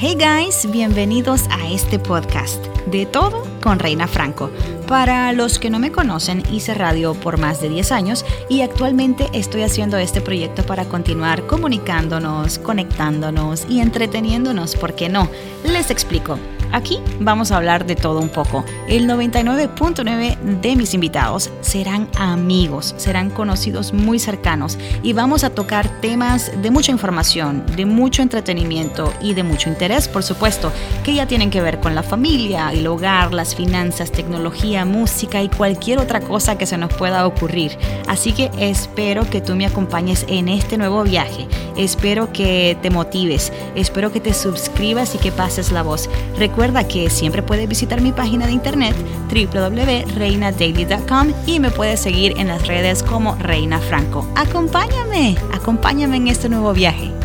Hey guys, bienvenidos a este podcast de todo con Reina Franco. Para los que no me conocen, hice radio por más de 10 años y actualmente estoy haciendo este proyecto para continuar comunicándonos, conectándonos y entreteniéndonos, ¿por qué no? Les explico. Aquí vamos a hablar de todo un poco. El 99.9 de mis invitados serán amigos, serán conocidos muy cercanos y vamos a tocar temas de mucha información, de mucho entretenimiento y de mucho interés, por supuesto, que ya tienen que ver con la familia, el hogar, las finanzas, tecnología, música y cualquier otra cosa que se nos pueda ocurrir. Así que espero que tú me acompañes en este nuevo viaje. Espero que te motives, espero que te suscribas y que pases la voz. Recuerda que siempre puedes visitar mi página de internet www.reinadaily.com y me puedes seguir en las redes como Reina Franco. Acompáñame, acompáñame en este nuevo viaje.